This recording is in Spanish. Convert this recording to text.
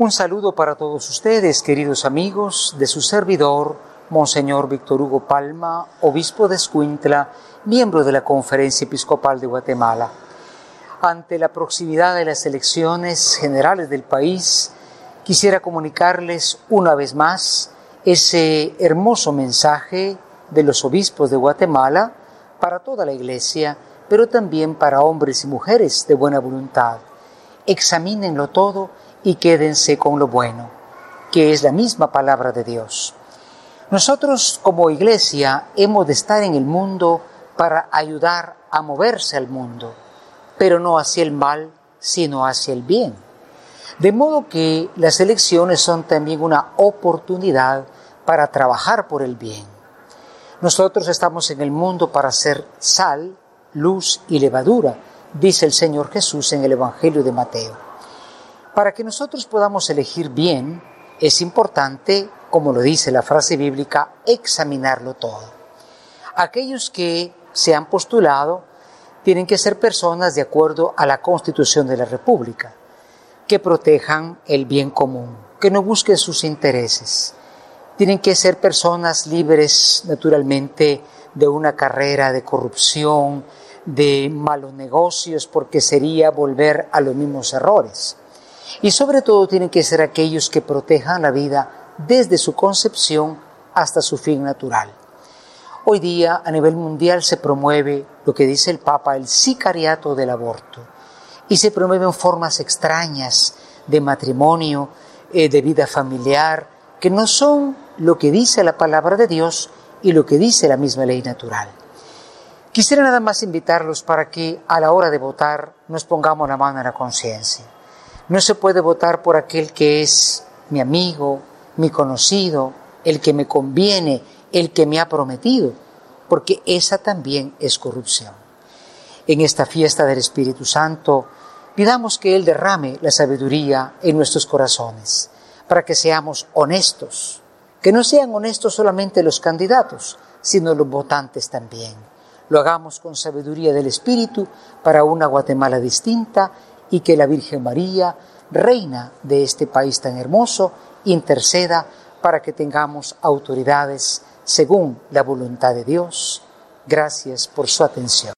Un saludo para todos ustedes, queridos amigos, de su servidor, Monseñor Víctor Hugo Palma, obispo de Escuintla, miembro de la Conferencia Episcopal de Guatemala. Ante la proximidad de las elecciones generales del país, quisiera comunicarles una vez más ese hermoso mensaje de los obispos de Guatemala para toda la Iglesia, pero también para hombres y mujeres de buena voluntad. Examínenlo todo y quédense con lo bueno, que es la misma palabra de Dios. Nosotros como iglesia hemos de estar en el mundo para ayudar a moverse al mundo, pero no hacia el mal, sino hacia el bien. De modo que las elecciones son también una oportunidad para trabajar por el bien. Nosotros estamos en el mundo para ser sal, luz y levadura, dice el Señor Jesús en el Evangelio de Mateo. Para que nosotros podamos elegir bien, es importante, como lo dice la frase bíblica, examinarlo todo. Aquellos que se han postulado tienen que ser personas de acuerdo a la Constitución de la República, que protejan el bien común, que no busquen sus intereses. Tienen que ser personas libres, naturalmente, de una carrera de corrupción, de malos negocios, porque sería volver a los mismos errores. Y sobre todo tienen que ser aquellos que protejan la vida desde su concepción hasta su fin natural. Hoy día a nivel mundial se promueve lo que dice el Papa, el sicariato del aborto. Y se promueven formas extrañas de matrimonio, eh, de vida familiar, que no son lo que dice la palabra de Dios y lo que dice la misma ley natural. Quisiera nada más invitarlos para que a la hora de votar nos pongamos la mano en la conciencia no se puede votar por aquel que es mi amigo, mi conocido, el que me conviene, el que me ha prometido, porque esa también es corrupción. En esta fiesta del Espíritu Santo, pidamos que Él derrame la sabiduría en nuestros corazones, para que seamos honestos, que no sean honestos solamente los candidatos, sino los votantes también. Lo hagamos con sabiduría del Espíritu para una Guatemala distinta y que la Virgen María, reina de este país tan hermoso, interceda para que tengamos autoridades según la voluntad de Dios. Gracias por su atención.